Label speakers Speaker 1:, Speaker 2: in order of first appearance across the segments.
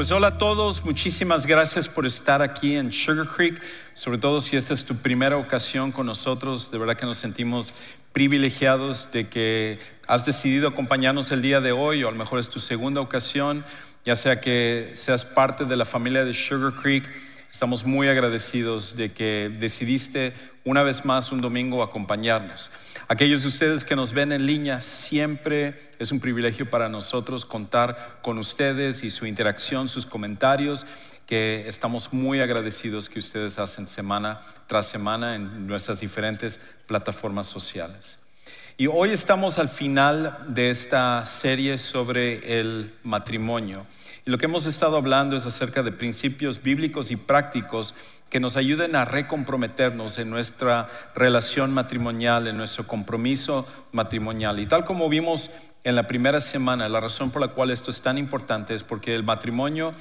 Speaker 1: Pues hola a todos, muchísimas gracias por estar aquí en Sugar Creek, sobre todo si esta es tu primera ocasión con nosotros, de verdad que nos sentimos privilegiados de que has decidido acompañarnos el día de hoy o a lo mejor es tu segunda ocasión, ya sea que seas parte de la familia de Sugar Creek, estamos muy agradecidos de que decidiste una vez más un domingo acompañarnos. Aquellos de ustedes que nos ven en línea, siempre es un privilegio para nosotros contar con ustedes y su interacción, sus comentarios, que estamos muy agradecidos que ustedes hacen semana tras semana en nuestras diferentes plataformas sociales. Y hoy estamos al final de esta serie sobre el matrimonio. Y lo que hemos estado hablando es acerca de principios bíblicos y prácticos que nos ayuden a recomprometernos en nuestra relación matrimonial, en nuestro compromiso matrimonial. Y tal como vimos en la primera semana, la razón por la cual esto es tan importante es porque el matrimonio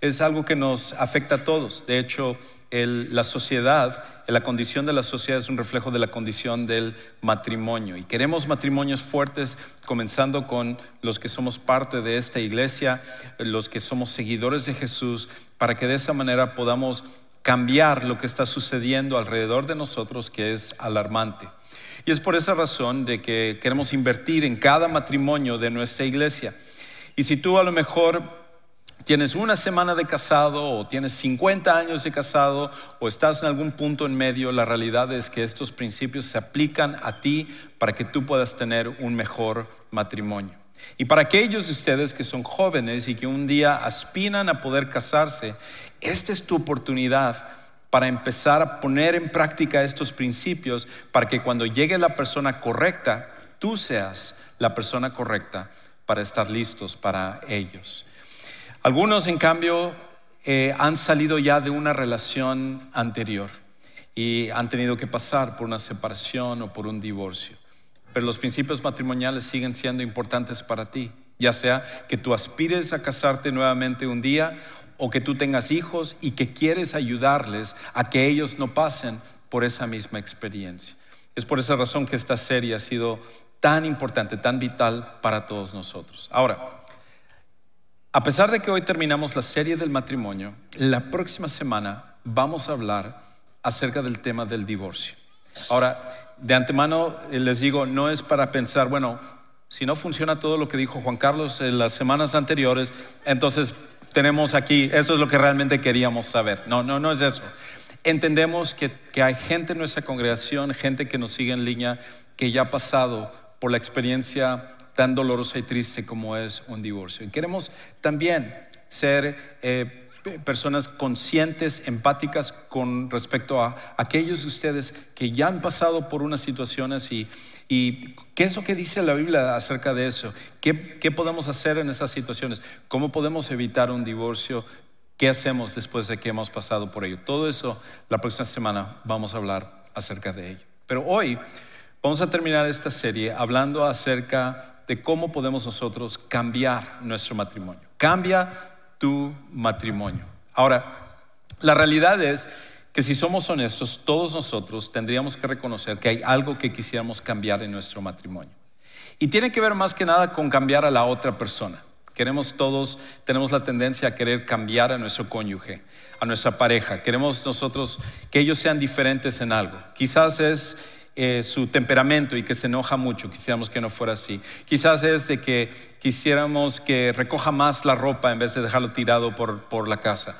Speaker 1: es algo que nos afecta a todos. De hecho, la sociedad, la condición de la sociedad es un reflejo de la condición del matrimonio. Y queremos matrimonios fuertes, comenzando con los que somos parte de esta iglesia, los que somos seguidores de Jesús, para que de esa manera podamos cambiar lo que está sucediendo alrededor de nosotros, que es alarmante. Y es por esa razón de que queremos invertir en cada matrimonio de nuestra iglesia. Y si tú a lo mejor tienes una semana de casado o tienes 50 años de casado o estás en algún punto en medio, la realidad es que estos principios se aplican a ti para que tú puedas tener un mejor matrimonio. Y para aquellos de ustedes que son jóvenes y que un día aspiran a poder casarse, esta es tu oportunidad para empezar a poner en práctica estos principios para que cuando llegue la persona correcta, tú seas la persona correcta para estar listos para ellos. Algunos, en cambio, eh, han salido ya de una relación anterior y han tenido que pasar por una separación o por un divorcio. Pero los principios matrimoniales siguen siendo importantes para ti, ya sea que tú aspires a casarte nuevamente un día o que tú tengas hijos y que quieres ayudarles a que ellos no pasen por esa misma experiencia. Es por esa razón que esta serie ha sido tan importante, tan vital para todos nosotros. Ahora, a pesar de que hoy terminamos la serie del matrimonio, la próxima semana vamos a hablar acerca del tema del divorcio. Ahora, de antemano eh, les digo, no es para pensar, bueno, si no funciona todo lo que dijo Juan Carlos en las semanas anteriores, entonces tenemos aquí, eso es lo que realmente queríamos saber. No, no, no es eso. Entendemos que, que hay gente en nuestra congregación, gente que nos sigue en línea, que ya ha pasado por la experiencia tan dolorosa y triste como es un divorcio. Y queremos también ser eh, personas conscientes, empáticas con respecto a aquellos de ustedes que ya han pasado por unas situaciones y, ¿Y qué es lo que dice la Biblia acerca de eso? ¿Qué, ¿Qué, podemos hacer en esas situaciones? ¿Cómo podemos evitar un divorcio? ¿Qué hacemos después de que hemos pasado por ello? Todo eso la próxima semana vamos a hablar acerca de ello. Pero hoy vamos a terminar esta serie hablando acerca de cómo podemos nosotros cambiar nuestro matrimonio. Cambia tu matrimonio. Ahora, la realidad es que si somos honestos, todos nosotros tendríamos que reconocer que hay algo que quisiéramos cambiar en nuestro matrimonio. Y tiene que ver más que nada con cambiar a la otra persona. Queremos todos, tenemos la tendencia a querer cambiar a nuestro cónyuge, a nuestra pareja. Queremos nosotros que ellos sean diferentes en algo. Quizás es eh, su temperamento y que se enoja mucho, quisiéramos que no fuera así. Quizás es de que quisiéramos que recoja más la ropa en vez de dejarlo tirado por, por la casa.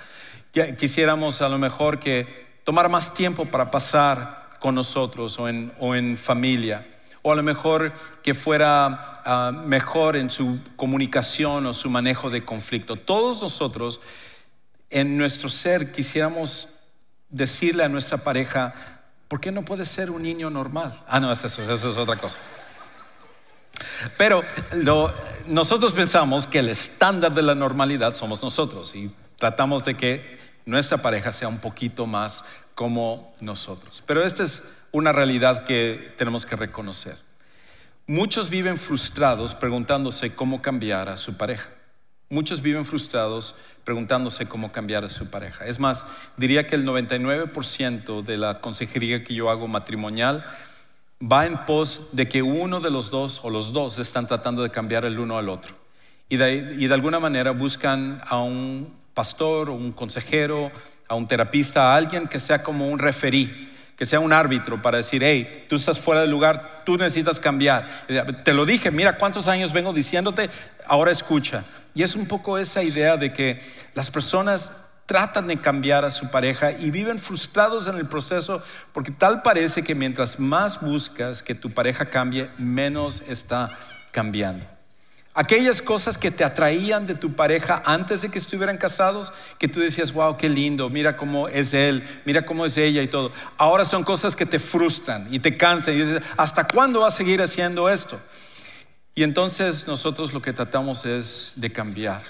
Speaker 1: Quisiéramos a lo mejor que tomar más tiempo para pasar con nosotros o en, familia. O a lo mejor que fuera ah, mejor en su comunicación o su manejo de conflicto. Todos nosotros en nuestro ser quisiéramos decirle a nuestra pareja, ¿por qué no puede ser un niño normal? Ah, no, eso, eso es otra cosa. Pero nosotros pensamos que el estándar de la normalidad somos nosotros y tratamos de que nuestra pareja sea un poquito más como nosotros. Pero esta es una realidad que tenemos que reconocer. Muchos viven frustrados preguntándose cómo cambiar a su pareja. Muchos viven frustrados preguntándose cómo cambiar a su pareja. Es más, diría que el 99% de la consejería que yo hago matrimonial va en pos de que uno de los dos o los dos están tratando de cambiar el uno al otro. Y de, de alguna manera buscan a un pastor o un consejero, a un terapista, a alguien que sea como un referí, que sea un árbitro para decir, hey, tú estás fuera del lugar, tú necesitas cambiar. Te lo dije, mira cuántos años vengo diciéndote, ahora escucha. Y es un poco esa idea de que las personas tratan de cambiar a su pareja y viven frustrados en el proceso porque tal parece que mientras más buscas que tu pareja cambie, menos está cambiando. Aquellas cosas que te atraían de tu pareja antes de que estuvieran casados, que tú decías, wow, qué lindo, mira cómo es él, mira cómo es ella y todo. Ahora son cosas que te frustran y te cansan y dices, ¿hasta cuándo va a seguir haciendo esto? Y entonces nosotros lo que tratamos es de cambiar.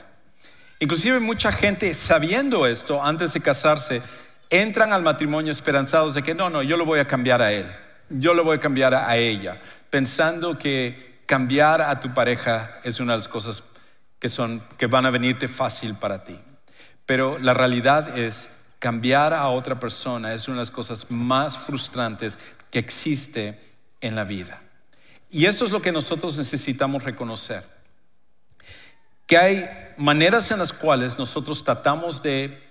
Speaker 1: Inclusive mucha gente sabiendo esto antes de casarse, entran al matrimonio esperanzados de que no, no, yo lo voy a cambiar a él, yo lo voy a cambiar a ella, pensando que cambiar a tu pareja es una de las cosas que, son, que van a venirte fácil para ti. Pero la realidad es, cambiar a otra persona es una de las cosas más frustrantes que existe en la vida. Y esto es lo que nosotros necesitamos reconocer. Que hay maneras en las cuales nosotros tratamos de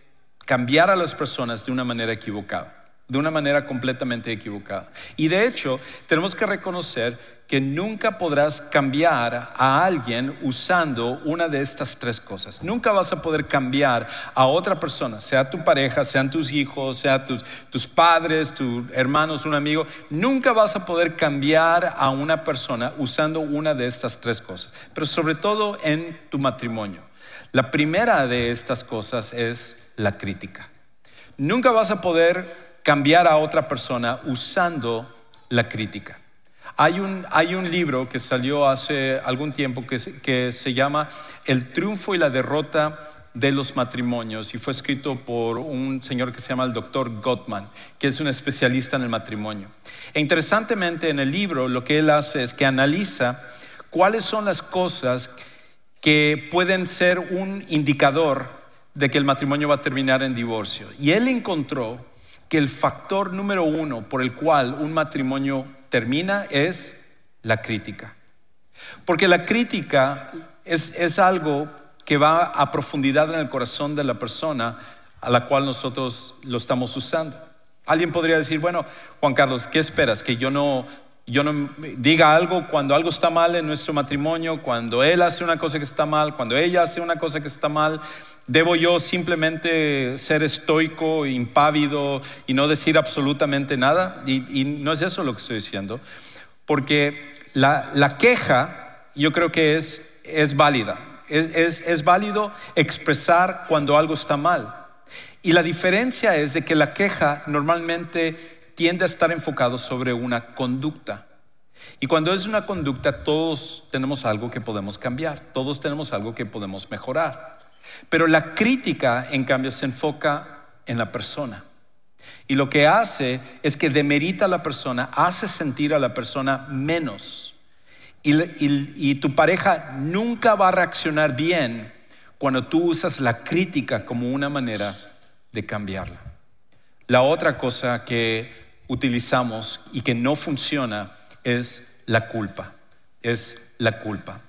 Speaker 1: cambiar a las personas de una manera equivocada, de una manera completamente equivocada. Y de hecho, tenemos que reconocer que nunca podrás cambiar a alguien usando una de estas tres cosas. Nunca vas a poder cambiar a otra persona, sea tu pareja, sean tus hijos, sea tus, tus padres, tus hermanos, un amigo. Nunca vas a poder cambiar a una persona usando una de estas tres cosas, pero sobre todo en tu matrimonio. La primera de estas cosas es la crítica. Nunca vas a poder cambiar a otra persona usando la crítica. Hay un, hay un libro que salió hace algún tiempo que, que se llama El triunfo y la derrota de los matrimonios y fue escrito por un señor que se llama el doctor Gottman, que es un especialista en el matrimonio. E interesantemente en el libro lo que él hace es que analiza cuáles son las cosas que pueden ser un indicador de que el matrimonio va a terminar en divorcio. Y él encontró que el factor número uno por el cual un matrimonio termina es la crítica. Porque la crítica es, algo que va a profundidad en el corazón de la persona a la cual nosotros lo estamos usando. Alguien podría decir, bueno, Juan Carlos, ¿qué esperas? Que yo no, yo no diga algo cuando algo está mal en nuestro matrimonio, cuando él hace una cosa que está mal, cuando ella hace una cosa que está mal. ¿Debo yo simplemente ser estoico, impávido y no decir absolutamente nada? Y, no es eso lo que estoy diciendo, porque la, queja yo creo que es, es válida. Es, es válido expresar cuando algo está mal. Y la diferencia es de que la queja normalmente tiende a estar enfocado sobre una conducta. Y cuando es una conducta, todos tenemos algo que podemos cambiar, todos tenemos algo que podemos mejorar. Pero la crítica, en cambio, se enfoca en la persona. Y lo que hace es que demerita a la persona, hace sentir a la persona menos. Y, tu pareja nunca va a reaccionar bien cuando tú usas la crítica como una manera de cambiarla. La otra cosa que utilizamos y que no funciona es la culpa. Es la culpa.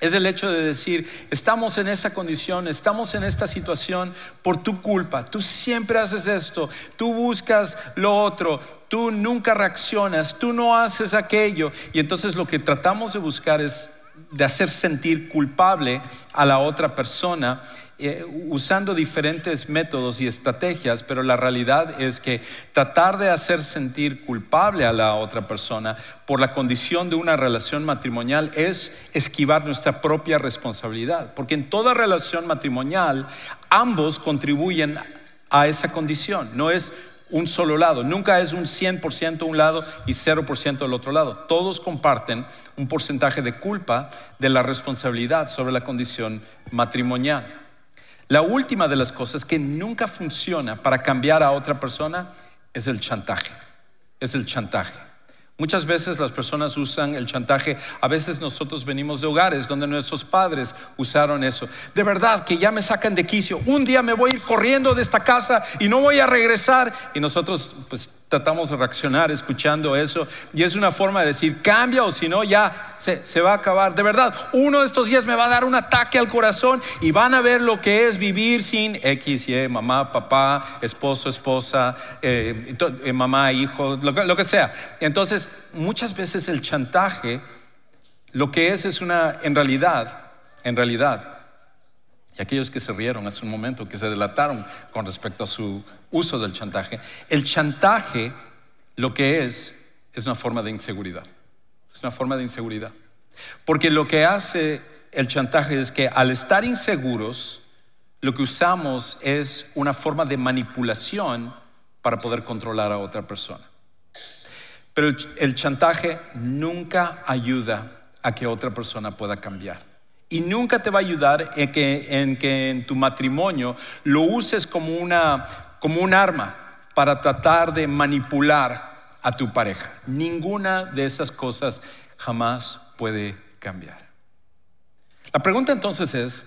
Speaker 1: Es el hecho de decir, estamos en esta condición, estamos en esta situación por tu culpa. Tú siempre haces esto, tú buscas lo otro, tú nunca reaccionas, tú no haces aquello. Y entonces lo que tratamos de buscar es de hacer sentir culpable a la otra persona eh, usando diferentes métodos y estrategias, pero la realidad es que tratar de hacer sentir culpable a la otra persona por la condición de una relación matrimonial es esquivar nuestra propia responsabilidad, porque en toda relación matrimonial ambos contribuyen a esa condición, no es un solo lado, nunca es un 100% un lado y 0% el otro lado. Todos comparten un porcentaje de culpa de la responsabilidad sobre la condición matrimonial. La última de las cosas que nunca funciona para cambiar a otra persona es el chantaje. Es el chantaje. Muchas veces las personas usan el chantaje. A veces nosotros venimos de hogares donde nuestros padres usaron eso. De verdad que ya me sacan de quicio. Un día me voy a ir corriendo de esta casa y no voy a regresar. Y nosotros pues tratamos de reaccionar escuchando eso y es una forma de decir cambia o si no ya se, se, va a acabar. De verdad, uno de estos días me va a dar un ataque al corazón y van a ver lo que es vivir sin X, Y, mamá, papá, esposo, esposa, eh, eh, mamá, hijo, lo, lo que sea. Entonces, muchas veces el chantaje lo que es es una, en realidad, en realidad, y aquellos que se rieron hace un momento, que se delataron con respecto a su uso del chantaje, el chantaje lo que es es una forma de inseguridad. Es una forma de inseguridad. Porque lo que hace el chantaje es que al estar inseguros, lo que usamos es una forma de manipulación para poder controlar a otra persona. Pero el, chantaje nunca ayuda a que otra persona pueda cambiar. Y nunca te va a ayudar en que en, que en tu matrimonio lo uses como, una, como un arma para tratar de manipular a tu pareja. Ninguna de esas cosas jamás puede cambiar. La pregunta entonces es,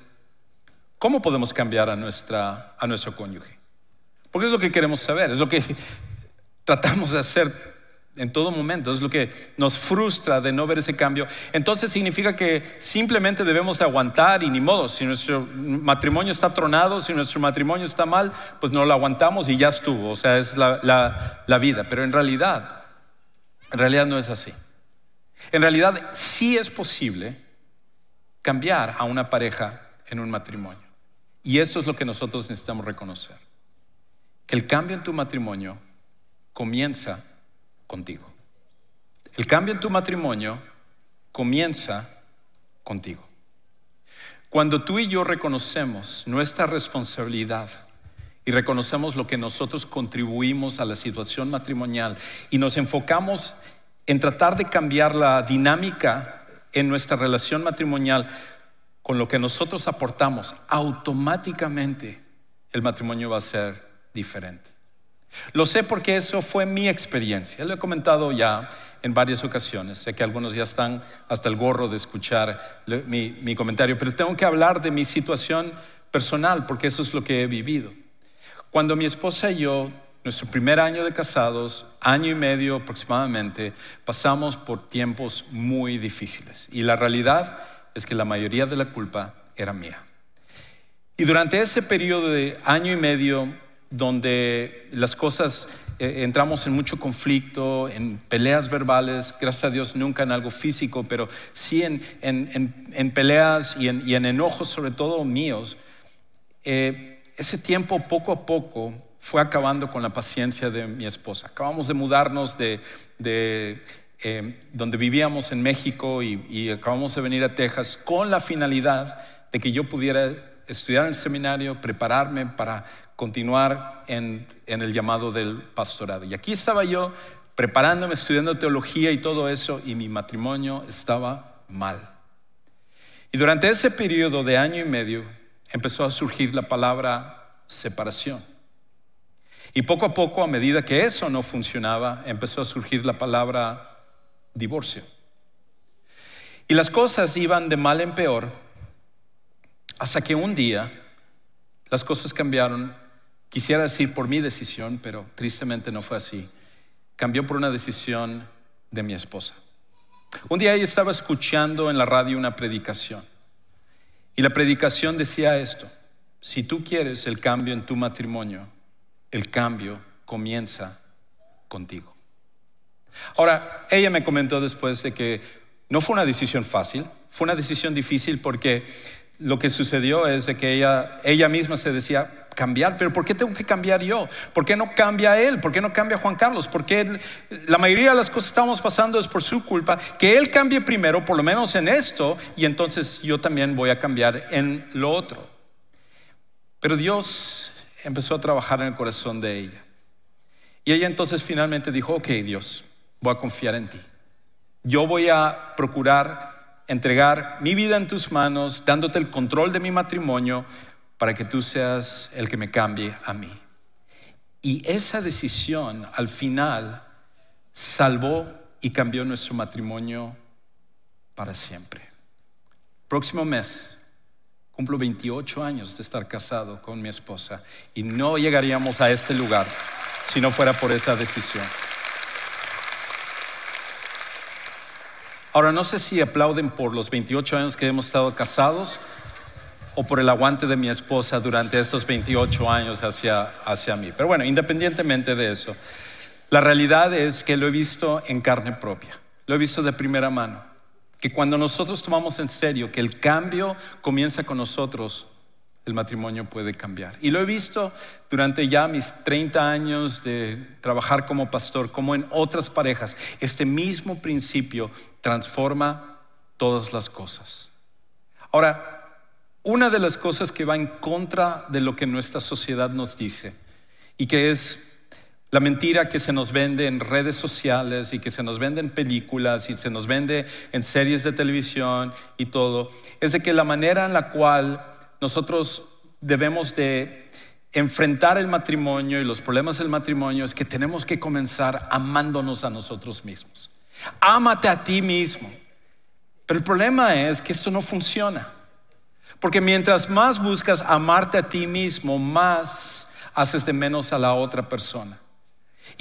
Speaker 1: ¿cómo podemos cambiar a, nuestra, a nuestro cónyuge? Porque es lo que queremos saber, es lo que tratamos de hacer en todo momento. Es lo que nos frustra de no ver ese cambio. Entonces significa que simplemente debemos de aguantar y ni modo. Si nuestro matrimonio está tronado, si nuestro matrimonio está mal, pues no lo aguantamos y ya estuvo. O sea, es la, la vida. Pero en realidad, en realidad no es así. En realidad sí es posible cambiar a una pareja en un matrimonio. Y esto es lo que nosotros necesitamos reconocer. Que el cambio en tu matrimonio comienza contigo. El cambio en tu matrimonio comienza contigo. Cuando tú y yo reconocemos nuestra responsabilidad y reconocemos lo que nosotros contribuimos a la situación matrimonial y nos enfocamos en tratar de cambiar la dinámica en nuestra relación matrimonial con lo que nosotros aportamos, automáticamente el matrimonio va a ser diferente. Lo sé porque eso fue mi experiencia. Lo he comentado ya en varias ocasiones. Sé que algunos ya están hasta el gorro de escuchar mi, comentario, pero tengo que hablar de mi situación personal porque eso es lo que he vivido. Cuando mi esposa y yo, nuestro primer año de casados, año y medio aproximadamente, pasamos por tiempos muy difíciles. Y la realidad es que la mayoría de la culpa era mía. Y durante ese periodo de año y medio donde las cosas eh, entramos en mucho conflicto, en peleas verbales, gracias a Dios nunca en algo físico, pero sí en, peleas y, en, enojos, sobre todo míos. Eh, ese tiempo poco a poco fue acabando con la paciencia de mi esposa. Acabamos de mudarnos de, eh, donde vivíamos en México y, y acabamos de venir a Texas con la finalidad de que yo pudiera estudiar en el seminario, prepararme para continuar en, el llamado del pastorado. Y aquí estaba yo preparándome, estudiando teología y todo eso, y mi matrimonio estaba mal. Y durante ese periodo de año y medio empezó a surgir la palabra separación. Y poco a poco, a medida que eso no funcionaba, empezó a surgir la palabra divorcio. Y las cosas iban de mal en peor hasta que un día las cosas cambiaron Quisiera decir por mi decisión, pero tristemente no fue así. Cambió por una decisión de mi esposa. Un día ella estaba escuchando en la radio una predicación y la predicación decía esto, si tú quieres el cambio en tu matrimonio, el cambio comienza contigo. Ahora, ella me comentó después de que no fue una decisión fácil, fue una decisión difícil porque lo que sucedió es de que ella, ella misma se decía, cambiar, pero ¿por qué tengo que cambiar yo? ¿Por qué no cambia él? ¿Por qué no cambia Juan Carlos? Porque la mayoría de las cosas que estamos pasando es por su culpa. Que él cambie primero, por lo menos en esto, y entonces yo también voy a cambiar en lo otro. Pero Dios empezó a trabajar en el corazón de ella. Y ella entonces finalmente dijo, ok Dios, voy a confiar en ti. Yo voy a procurar entregar mi vida en tus manos, dándote el control de mi matrimonio, para que tú seas el que me cambie a mí. Y esa decisión al final salvó y cambió nuestro matrimonio para siempre. Próximo mes cumplo 28 años de estar casado con mi esposa y no llegaríamos a este lugar si no fuera por esa decisión. Ahora, no sé si aplauden por los 28 años que hemos estado casados o por el aguante de mi esposa durante estos 28 años hacia, hacia mí. Pero bueno, independientemente de eso, la realidad es que lo he visto en carne propia, lo he visto de primera mano, que cuando nosotros tomamos en serio que el cambio comienza con nosotros, el matrimonio puede cambiar. Y lo he visto durante ya mis 30 años de trabajar como pastor, como en otras parejas. Este mismo principio transforma todas las cosas. Ahora, una de las cosas que va en contra de lo que nuestra sociedad nos dice y que es la mentira que se nos vende en redes sociales y que se nos vende en películas y se nos vende en series de televisión y todo, es de que la manera en la cual nosotros debemos de enfrentar el matrimonio y los problemas del matrimonio es que tenemos que comenzar amándonos a nosotros mismos. Ámate a ti mismo. Pero el problema es que esto no funciona. Porque mientras más buscas amarte a ti mismo, más haces de menos a la otra persona.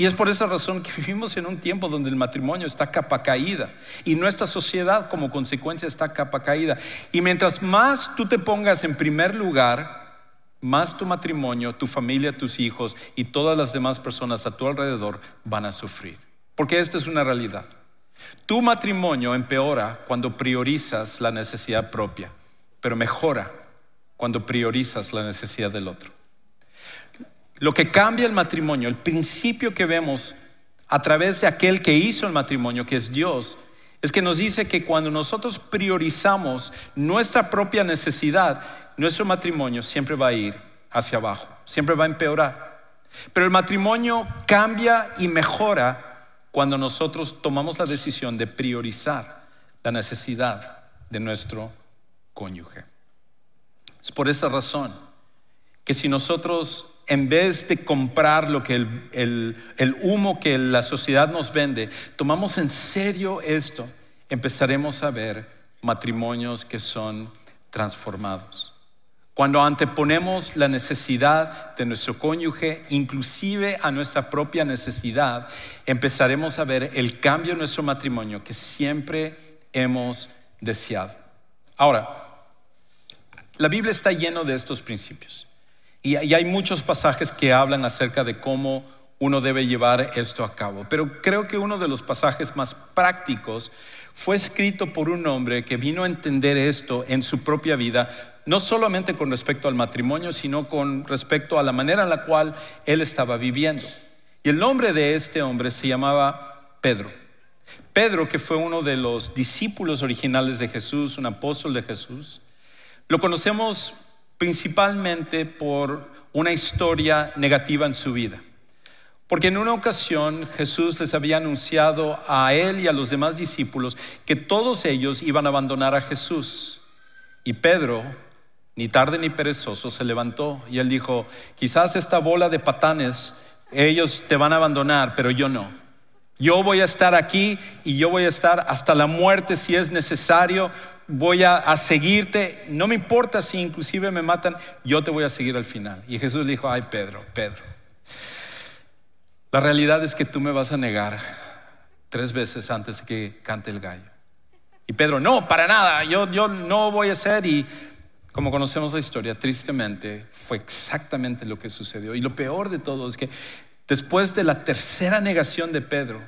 Speaker 1: Y es por esa razón que vivimos en un tiempo donde el matrimonio está capa caída y nuestra sociedad como consecuencia está capa caída. Y mientras más tú te pongas en primer lugar, más tu matrimonio, tu familia, tus hijos y todas las demás personas a tu alrededor van a sufrir. Porque esta es una realidad. Tu matrimonio empeora cuando priorizas la necesidad propia, pero mejora cuando priorizas la necesidad del otro. Lo que cambia el matrimonio, el principio que vemos a través de aquel que hizo el matrimonio, que es Dios, es que nos dice que cuando nosotros priorizamos nuestra propia necesidad, nuestro matrimonio siempre va a ir hacia abajo, siempre va a empeorar. Pero el matrimonio cambia y mejora cuando nosotros tomamos la decisión de priorizar la necesidad de nuestro cónyuge. Es por esa razón que si nosotros en vez de comprar lo que el, humo que la sociedad nos vende, tomamos en serio esto, empezaremos a ver matrimonios que son transformados. Cuando anteponemos la necesidad de nuestro cónyuge, inclusive a nuestra propia necesidad, empezaremos a ver el cambio en nuestro matrimonio que siempre hemos deseado. Ahora, la Biblia está llena de estos principios. Y, hay muchos pasajes que hablan acerca de cómo uno debe llevar esto a cabo. Pero creo que uno de los pasajes más prácticos fue escrito por un hombre que vino a entender esto en su propia vida, no solamente con respecto al matrimonio, sino con respecto a la manera en la cual él estaba viviendo. Y el nombre de este hombre se llamaba Pedro. Pedro, que fue uno de los discípulos originales de Jesús, un apóstol de Jesús, lo conocemos principalmente por una historia negativa en su vida. Porque en una ocasión Jesús les había anunciado a él y a los demás discípulos que todos ellos iban a abandonar a Jesús. Y Pedro, ni tarde ni perezoso, se levantó y él dijo, quizás esta bola de patanes, ellos te van a abandonar, pero yo no. Yo voy a estar aquí y yo voy a estar hasta la muerte si es necesario, voy a, seguirte, no me importa si inclusive me matan, yo te voy a seguir al final. Y Jesús le dijo, ay Pedro, Pedro, la realidad es que tú me vas a negar tres veces antes de que cante el gallo. Y Pedro, no, para nada, yo, yo no voy a ser. Y como conocemos la historia, tristemente fue exactamente lo que sucedió. Y lo peor de todo es que después de la tercera negación de Pedro,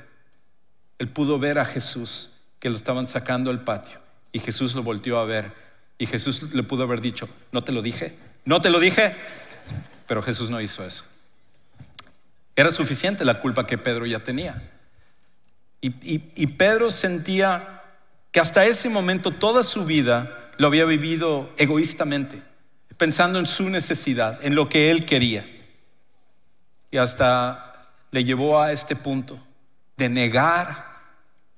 Speaker 1: él pudo ver a Jesús que lo estaban sacando al patio. Y Jesús lo volteó a ver. Y Jesús le pudo haber dicho, no te lo dije, no te lo dije. Pero Jesús no hizo eso. Era suficiente la culpa que Pedro ya tenía. Y, Pedro sentía que hasta ese momento toda su vida lo había vivido egoístamente, pensando en su necesidad, en lo que él quería. Y hasta le llevó a este punto de negar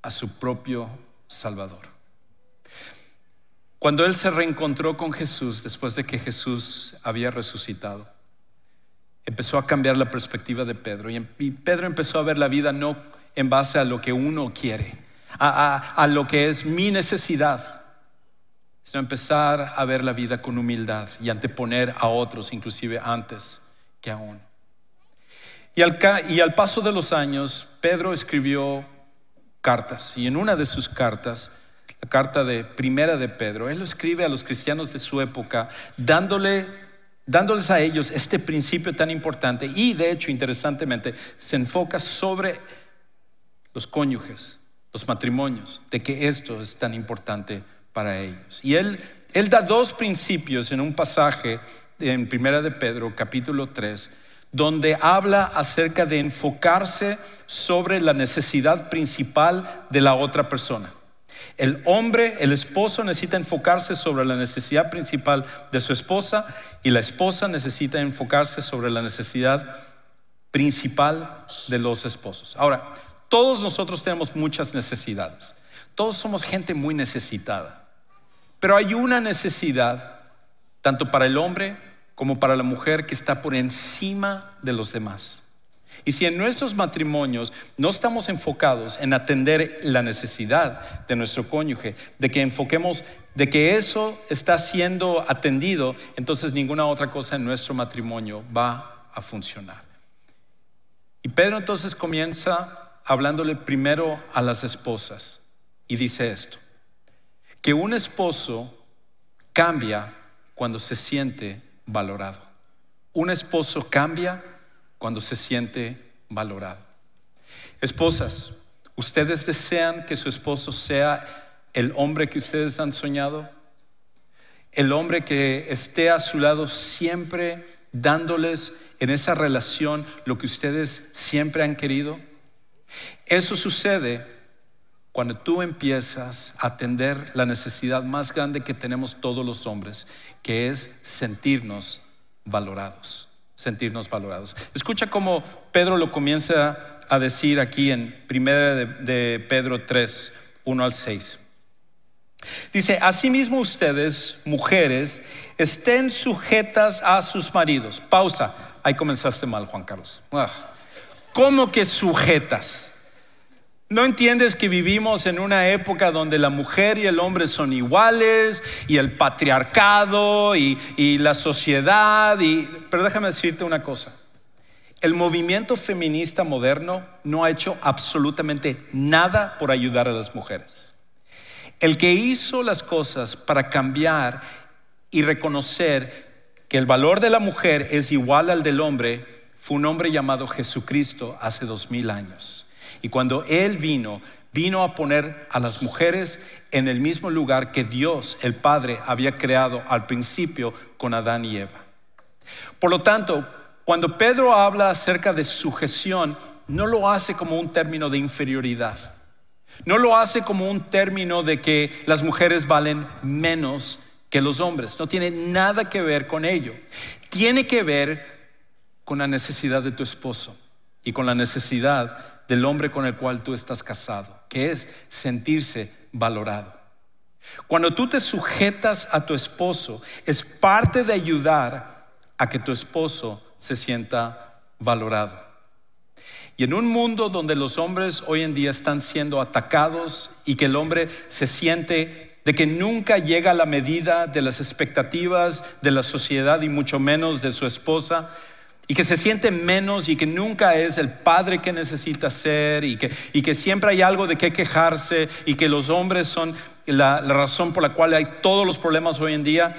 Speaker 1: a su propio Salvador. Cuando él se reencontró con Jesús después de que Jesús había resucitado, empezó a cambiar la perspectiva de Pedro y, Pedro empezó a ver la vida no en base a lo que uno quiere, a, lo que es mi necesidad, sino empezar a ver la vida con humildad y anteponer a otros, inclusive antes que a uno. Y al, y al paso de los años, Pedro escribió cartas. Y en una de sus cartas, carta de primera de Pedro, él lo escribe a los cristianos de su época, dándole, dándoles a ellos este principio tan importante. Y de hecho, interesantemente, se enfoca sobre los cónyuges, los matrimonios, de que esto es tan importante para ellos. Y él, él da dos principios en un pasaje en Primera de Pedro, capítulo 3, donde habla acerca de enfocarse sobre la necesidad principal de la otra persona. El hombre, el esposo necesita enfocarse sobre la necesidad principal de su esposa y la esposa necesita enfocarse sobre la necesidad principal de los esposos. Ahora, todos nosotros tenemos muchas necesidades. Todos somos gente muy necesitada. Pero hay una necesidad, tanto para el hombre como para la mujer, que está por encima de los demás. Y si en nuestros matrimonios no estamos enfocados en atender la necesidad de nuestro cónyuge, de que enfoquemos, de que eso está siendo atendido, entonces ninguna otra cosa en nuestro matrimonio va a funcionar. Y Pedro entonces comienza hablándole primero a las esposas y dice esto, que un esposo cambia cuando se siente valorado. Un esposo cambia cuando se siente valorado. Esposas, ¿ustedes desean que su esposo sea el hombre que ustedes han soñado? El hombre que esté a su lado siempre dándoles en esa relación lo que ustedes siempre han querido. Eso sucede cuando tú empiezas a atender la necesidad más grande que tenemos todos los hombres, que es sentirnos valorados, sentirnos valorados. Escucha cómo Pedro lo comienza a decir aquí en primera de, Pedro 3, 1 al 6. Dice, asimismo ustedes, mujeres, estén sujetas a sus maridos. Pausa. Ahí comenzaste mal, Juan Carlos. Ah. ¿Cómo que sujetas? ¿No entiendes que vivimos en una época donde la mujer y el hombre son iguales y el patriarcado y, la sociedad? Pero déjame decirte una cosa. El movimiento feminista moderno no ha hecho absolutamente nada por ayudar a las mujeres. El que hizo las cosas para cambiar y reconocer que el valor de la mujer es igual al del hombre fue un hombre llamado Jesucristo hace dos mil años. Y cuando Él vino, vino a poner a las mujeres en el mismo lugar que Dios, el Padre, había creado al principio con Adán y Eva. Por lo tanto, cuando Pedro habla acerca de sujeción, no lo hace como un término de inferioridad. No lo hace como un término de que las mujeres valen menos que los hombres. No tiene nada que ver con ello. Tiene que ver con la necesidad de tu esposo y con la necesidad del hombre con el cual tú estás casado, que es sentirse valorado. Cuando tú te sujetas a tu esposo, es parte de ayudar a que tu esposo se sienta valorado. Y en un mundo donde los hombres hoy en día están siendo atacados y que el hombre se siente de que nunca llega a la medida de las expectativas de la sociedad y mucho menos de su esposa, y que se siente menos y que nunca es el padre que necesita ser y que, y que siempre hay algo de qué quejarse y que los hombres son la, la razón por la cual hay todos los problemas hoy en día,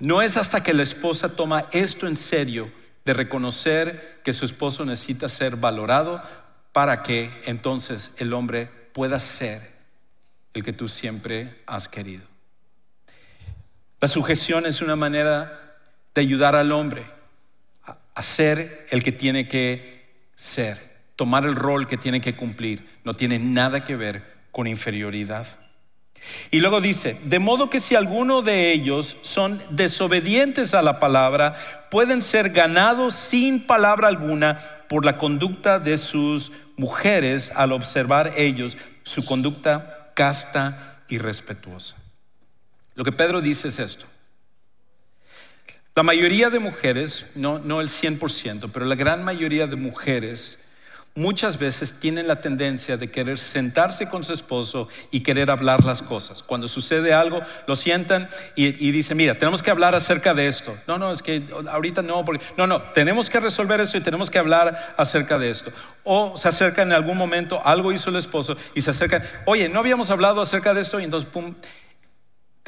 Speaker 1: no es hasta que la esposa toma esto en serio de reconocer que su esposo necesita ser valorado para que entonces el hombre pueda ser el que tú siempre has querido. La sujeción es una manera de ayudar al hombre a ser el que tiene que ser, tomar el rol que tiene que cumplir. No tiene nada que ver con inferioridad. Y luego dice, de modo que si alguno de ellos son desobedientes a la palabra, pueden ser ganados sin palabra alguna por la conducta de sus mujeres al observar ellos su conducta casta y respetuosa. Lo que Pedro dice es esto. La mayoría de mujeres, no, no el 100%, pero la gran mayoría de mujeres muchas veces tienen la tendencia de querer sentarse con su esposo y querer hablar las cosas. Cuando sucede algo, lo sientan y, dicen, mira, tenemos que hablar acerca de esto. No, no, es que ahorita no, porque no, no, tenemos que resolver esto y tenemos que hablar acerca de esto. O se acercan en algún momento, algo hizo el esposo y se acercan, oye, no habíamos hablado acerca de esto y entonces, pum.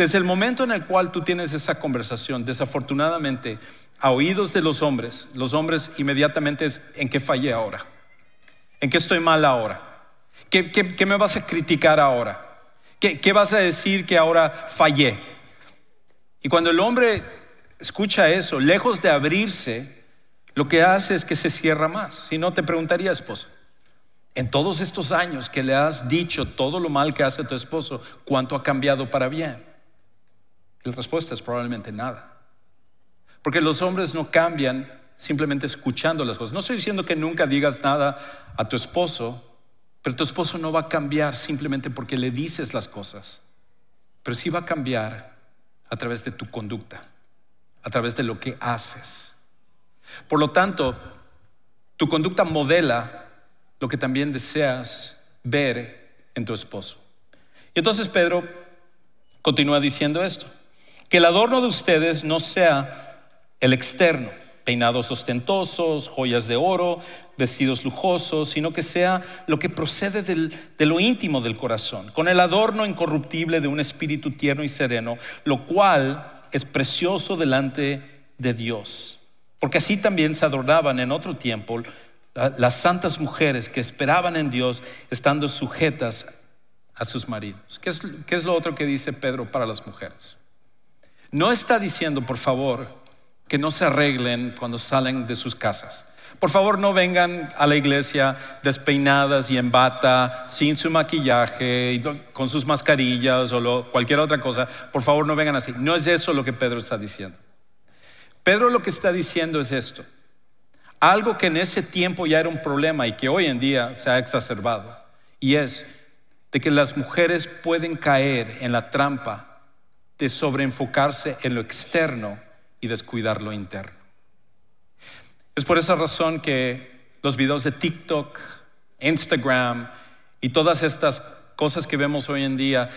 Speaker 1: Desde el momento en el cual tú tienes esa conversación, desafortunadamente, a oídos de los hombres, los hombres inmediatamente es en qué fallé ahora. ¿En qué estoy mal ahora? ¿Qué, me vas a criticar ahora? ¿Qué, vas a decir que ahora fallé? Y cuando el hombre escucha eso, lejos de abrirse, lo que hace es que se cierra más. Si no, te preguntaría, esposa, en todos estos años que le has dicho todo lo mal que hace tu esposo, ¿cuánto ha cambiado para bien? La respuesta es probablemente nada. Porque los hombres no cambian simplemente escuchando las cosas. No estoy diciendo que nunca digas nada a tu esposo, pero tu esposo no va a cambiar simplemente porque le dices las cosas, pero sí va a cambiar a través de tu conducta, a través de lo que haces. Por lo tanto, tu conducta modela lo que también deseas ver en tu esposo. Y entonces Pedro continúa diciendo esto, que el adorno de ustedes no sea el externo, peinados ostentosos, joyas de oro, vestidos lujosos, sino que sea lo que procede de lo íntimo del corazón, con el adorno incorruptible de un espíritu tierno y sereno, lo cual es precioso delante de Dios. Porque así también se adornaban en otro tiempo las santas mujeres que esperaban en Dios estando sujetas a sus maridos. ¿Qué es, ¿Qué es lo otro que dice Pedro para las mujeres? No está diciendo, por favor, que no se arreglen cuando salen de sus casas. Por favor, no vengan a la iglesia despeinadas y en bata, sin su maquillaje, con sus mascarillas o cualquier otra cosa. Por favor, no vengan así. No es eso lo que Pedro está diciendo. Pedro lo que está diciendo es esto. Algo que en ese tiempo ya era un problema y que hoy en día se ha exacerbado. Y es de que las mujeres pueden caer en la trampa de sobreenfocarse en lo externo y descuidar lo interno. Es por esa razón que los videos de TikTok, Instagram y todas estas cosas que vemos hoy en día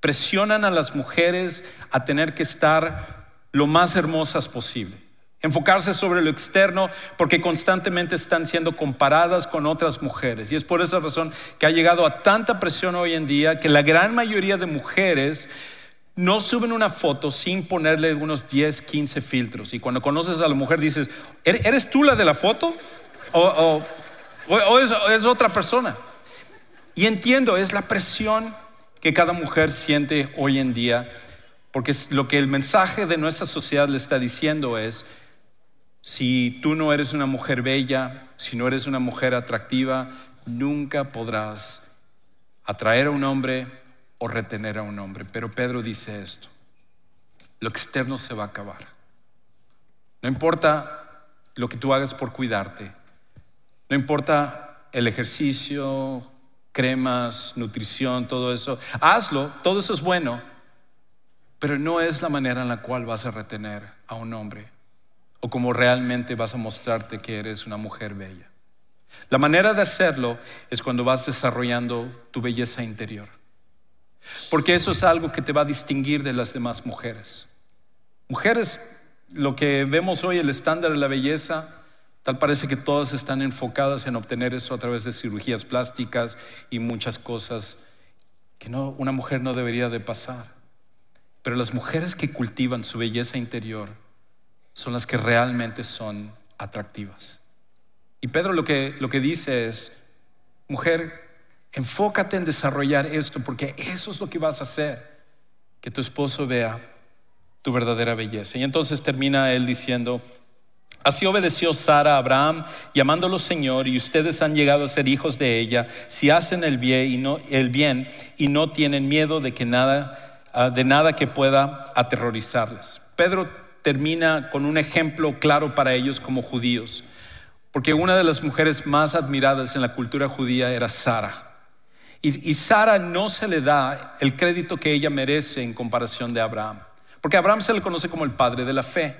Speaker 1: presionan a las mujeres a tener que estar lo más hermosas posible. Enfocarse sobre lo externo porque constantemente están siendo comparadas con otras mujeres. Y es por esa razón que ha llegado a tanta presión hoy en día que la gran mayoría de mujeres no suben una foto sin ponerle unos 10, 15 filtros. Y cuando conoces a la mujer dices, ¿eres tú la de la foto? ¿O, es, otra persona? Y entiendo, es la presión que cada mujer siente hoy en día, porque lo que el mensaje de nuestra sociedad le está diciendo es, si tú no eres una mujer bella, si no eres una mujer atractiva, nunca podrás atraer a un hombre o retener a un hombre. Pero Pedro dice esto, lo externo se va a acabar. No importa lo que tú hagas por cuidarte, no importa el ejercicio, cremas, nutrición, todo eso, hazlo, todo eso es bueno, pero no es la manera en la cual vas a retener a un hombre o como realmente vas a mostrarte que eres una mujer bella. La manera de hacerlo es cuando vas desarrollando tu belleza interior. Porque eso es algo que te va a distinguir de las demás mujeres. Mujeres, lo que vemos hoy, el estándar de la belleza, tal parece que todas están enfocadas en obtener eso a través de cirugías plásticas y muchas cosas que no, una mujer no debería de pasar. Pero las mujeres que cultivan su belleza interior son las que realmente son atractivas. Y Pedro lo que, lo que dice es, mujer, Enfócate en desarrollar esto porque eso es lo que vas a hacer, que tu esposo vea tu verdadera belleza. Y entonces termina él diciendo, Así obedeció Sara a Abraham, llamándolo Señor, y ustedes han llegado a ser hijos de ella, si hacen el bien y no, el bien, y no tienen miedo de que nada, ah, de nada que pueda aterrorizarles. Pedro termina con un ejemplo claro para ellos como judíos, porque una de las mujeres más admiradas en la cultura judía era Sara. Y, Sara no se le da el crédito que ella merece en comparación de Abraham. Porque a Abraham se le conoce como el padre de la fe.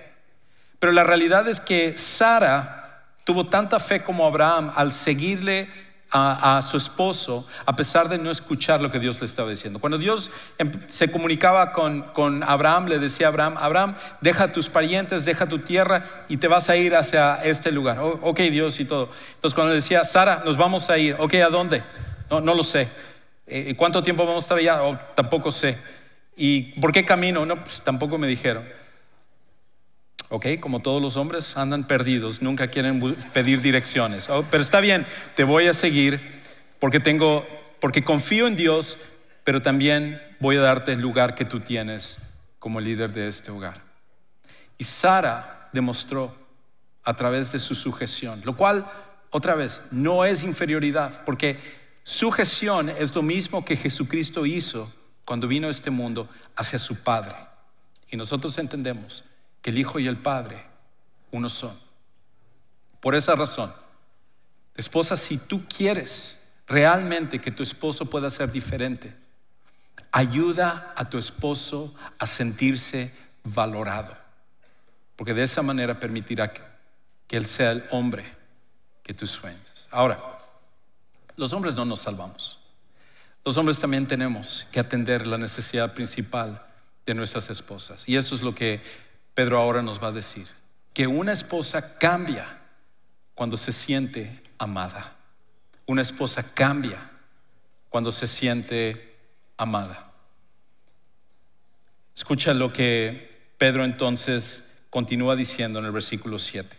Speaker 1: Pero la realidad es que Sara tuvo tanta fe como Abraham al seguirle a, su esposo a pesar de no escuchar lo que Dios le estaba diciendo. Cuando Dios em, se comunicaba con, con Abraham, le decía a Abraham, Abraham, deja tus parientes, deja tu tierra y te vas a ir hacia este lugar. Oh, ok, Dios y todo. Entonces cuando le decía, Sara, nos vamos a ir, ok, ¿a dónde? No, no lo sé. Eh, ¿Cuánto tiempo vamos a estar allá? Oh, tampoco sé. ¿Y por qué camino? No, pues tampoco me dijeron. ¿ok? Como todos los hombres andan perdidos, nunca quieren pedir direcciones. Oh, pero está bien, te voy a seguir porque tengo, porque confío en Dios, pero también voy a darte el lugar que tú tienes como líder de este hogar. Y Sara demostró a través de su sujeción, lo cual, otra vez, no es inferioridad, porque sujeción es lo mismo que Jesucristo hizo cuando vino a este mundo hacia su Padre. Y nosotros entendemos que el Hijo y el Padre uno son. Por esa razón, esposa, si tú quieres realmente que tu esposo pueda ser diferente, ayuda a tu esposo a sentirse valorado, porque de esa manera permitirá que, él sea el hombre que tú sueñas. Ahora, los hombres no nos salvamos. Los hombres también tenemos que atender la necesidad principal de nuestras esposas. Y eso es lo que Pedro ahora nos va a decir que una esposa cambia cuando se siente amada. Una esposa cambia cuando se siente amada. Escucha lo que Pedro entonces continúa diciendo en el versículo 7.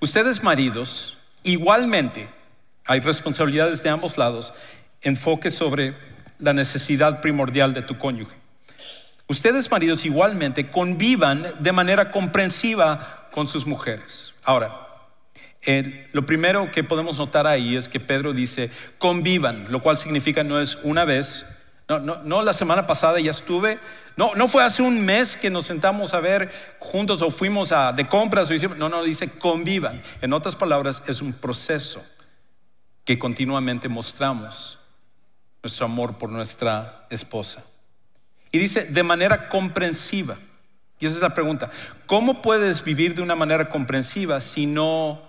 Speaker 1: Ustedes maridos, igualmente, hay responsabilidades de ambos lados, enfoque sobre la necesidad primordial de tu cónyuge. Ustedes maridos igualmente convivan de manera comprensiva con sus mujeres. Ahora, lo primero que podemos notar ahí es que Pedro dice convivan, lo cual significa no es una vez, no, no, no, la semana pasada ya estuve, no, no fue hace un mes que nos sentamos a ver juntos o fuimos a, de compras o hicimos, no, no, dice convivan. En otras palabras, es un proceso que continuamente mostramos nuestro amor por nuestra esposa. Y dice, de manera comprensiva. Y esa es la pregunta. ¿Cómo puedes vivir de una manera comprensiva si no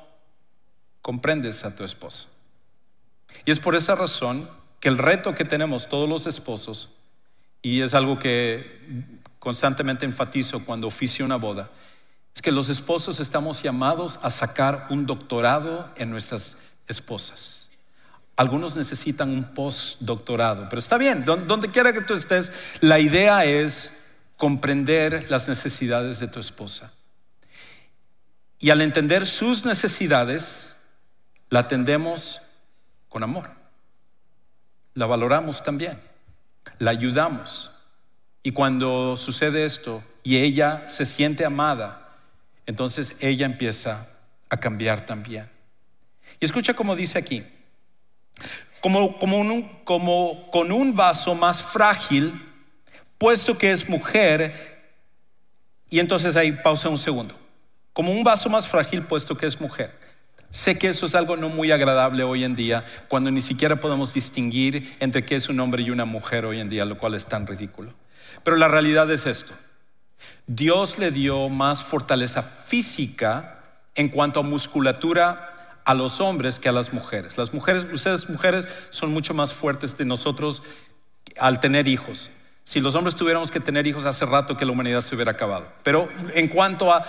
Speaker 1: comprendes a tu esposo? Y es por esa razón que el reto que tenemos todos los esposos, y es algo que constantemente enfatizo cuando oficio una boda, es que los esposos estamos llamados a sacar un doctorado en nuestras esposas. Algunos necesitan un postdoctorado, pero está bien, donde quiera que tú estés, la idea es comprender las necesidades de tu esposa. Y al entender sus necesidades, la atendemos con amor. La valoramos también, la ayudamos. Y cuando sucede esto y ella se siente amada, entonces ella empieza a cambiar también. Y escucha cómo dice aquí, como, como, con un vaso más frágil, puesto que es mujer, y entonces ahí pausa un segundo, como un vaso más frágil, puesto que es mujer. Sé que eso es algo no muy agradable hoy en día, cuando ni siquiera podemos distinguir entre qué es un hombre y una mujer hoy en día, lo cual es tan ridículo. Pero la realidad es esto. Dios le dio más fortaleza física en cuanto a musculatura a los hombres que a las mujeres. Las mujeres, ustedes mujeres son mucho más fuertes de nosotros al tener hijos. Si los hombres tuviéramos que tener hijos hace rato que la humanidad se hubiera acabado. Pero en cuanto a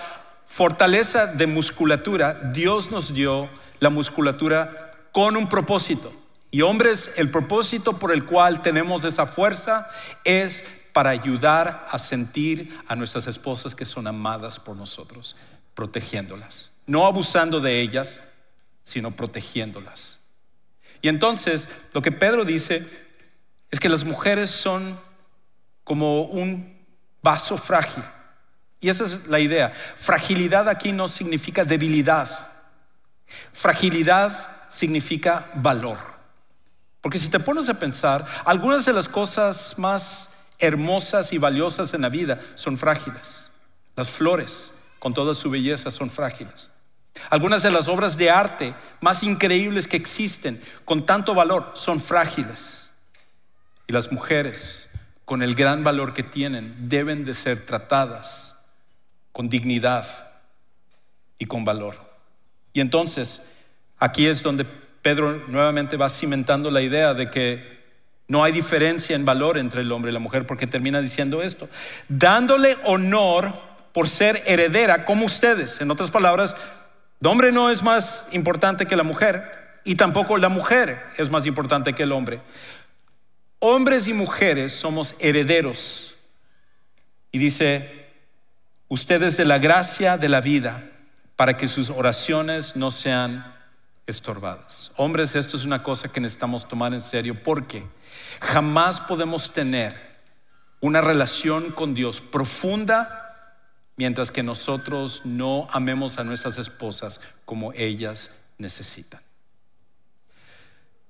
Speaker 1: fortaleza de musculatura, Dios nos dio la musculatura con un propósito. Y hombres, el propósito por el cual tenemos esa fuerza es para ayudar a sentir a nuestras esposas que son amadas por nosotros, protegiéndolas, no abusando de ellas, sino protegiéndolas. Y entonces lo que Pedro dice es que las mujeres son como un vaso frágil. Y esa es la idea. Fragilidad aquí no significa debilidad. Fragilidad significa valor. Porque si te pones a pensar, algunas de las cosas más hermosas y valiosas en la vida son frágiles. Las flores, con toda su belleza, son frágiles. Algunas de las obras de arte más increíbles que existen, con tanto valor, son frágiles. Y las mujeres, con el gran valor que tienen, deben de ser tratadas con dignidad y con valor. Y entonces, aquí es donde Pedro nuevamente va cimentando la idea de que no hay diferencia en valor entre el hombre y la mujer, porque termina diciendo esto, dándole honor por ser heredera como ustedes. En otras palabras, el hombre no es más importante que la mujer y tampoco la mujer es más importante que el hombre. Hombres y mujeres somos herederos. Y dice, ustedes de la gracia de la vida, para que sus oraciones no sean estorbadas. Hombres, esto es una cosa que necesitamos tomar en serio porque jamás podemos tener una relación con Dios profunda mientras que nosotros no amemos a nuestras esposas como ellas necesitan.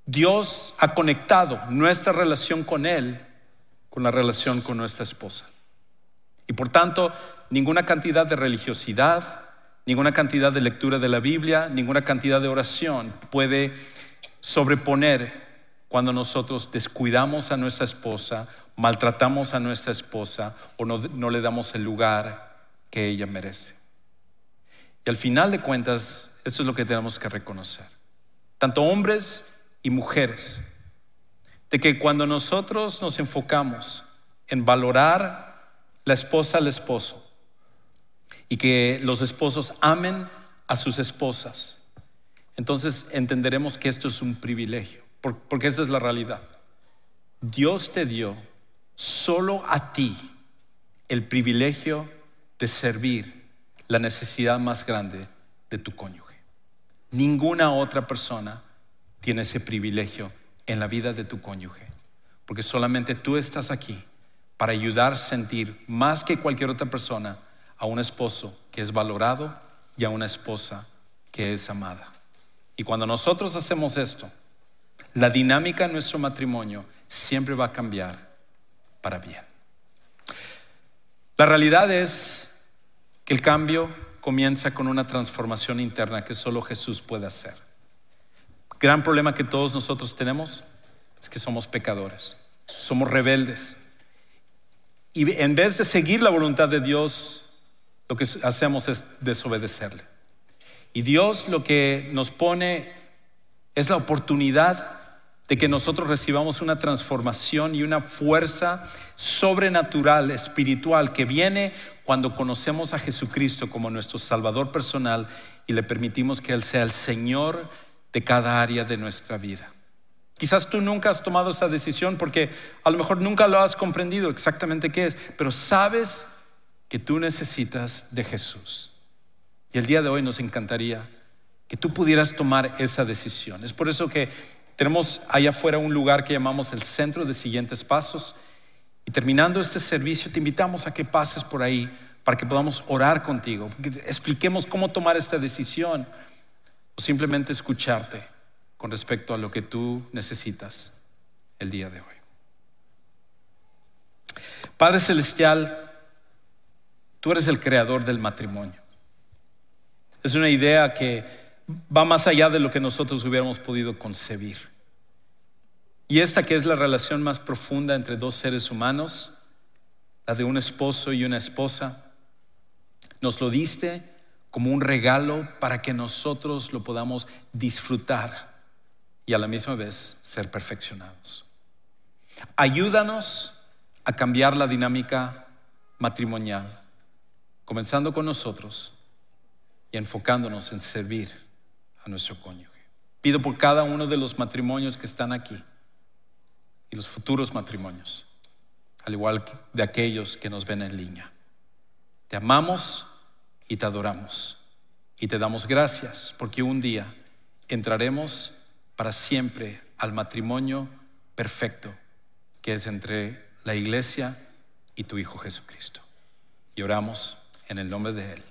Speaker 1: Dios ha conectado nuestra relación con Él con la relación con nuestra esposa. Y por tanto, ninguna cantidad de religiosidad, ninguna cantidad de lectura de la Biblia, ninguna cantidad de oración puede sobreponer cuando nosotros descuidamos a nuestra esposa, maltratamos a nuestra esposa o no, le damos el lugar que ella merece. Y al final de cuentas, esto es lo que tenemos que reconocer. Tanto hombres y mujeres, de que cuando nosotros nos enfocamos en valorar la esposa al esposo y que los esposos amen a sus esposas, entonces entenderemos que esto es un privilegio, porque esa es la realidad. Dios te dio solo a ti el privilegio de servir la necesidad más grande de tu cónyuge. Ninguna otra persona tiene ese privilegio en la vida de tu cónyuge, porque solamente tú estás aquí para ayudar a sentir más que cualquier otra persona a un esposo que es valorado y a una esposa que es amada. Y cuando nosotros hacemos esto, la dinámica en nuestro matrimonio siempre va a cambiar para bien. La realidad es que el cambio comienza con una transformación interna que solo Jesús puede hacer. Gran problema que todos nosotros tenemos es que somos pecadores, somos rebeldes. Y en vez de seguir la voluntad de Dios, lo que hacemos es desobedecerle. Y Dios lo que nos pone es la oportunidad de que nosotros recibamos una transformación y una fuerza sobrenatural, espiritual, que viene cuando conocemos a Jesucristo como nuestro Salvador personal y le permitimos que Él sea el Señor de cada área de nuestra vida. Quizás tú nunca has tomado esa decisión porque a lo mejor nunca lo has comprendido exactamente qué es, pero sabes que tú necesitas de Jesús. Y el día de hoy nos encantaría que tú pudieras tomar esa decisión. Es por eso que tenemos allá afuera un lugar que llamamos el Centro de Siguientes Pasos. Y terminando este servicio, te invitamos a que pases por ahí para que podamos orar contigo, que expliquemos cómo tomar esta decisión o simplemente escucharte con respecto a lo que tú necesitas el día de hoy. Padre Celestial, tú eres el creador del matrimonio. Es una idea que va más allá de lo que nosotros hubiéramos podido concebir. Y esta que es la relación más profunda entre dos seres humanos, la de un esposo y una esposa, nos lo diste como un regalo para que nosotros lo podamos disfrutar y a la misma vez ser perfeccionados. Ayúdanos a cambiar la dinámica matrimonial, comenzando con nosotros y enfocándonos en servir nuestro cónyuge. Pido por cada uno de los matrimonios que están aquí y los futuros matrimonios, al igual de aquellos que nos ven en línea. Te amamos y te adoramos y te damos gracias porque un día entraremos para siempre al matrimonio perfecto que es entre la iglesia y tu Hijo Jesucristo. Y oramos en el nombre de Él.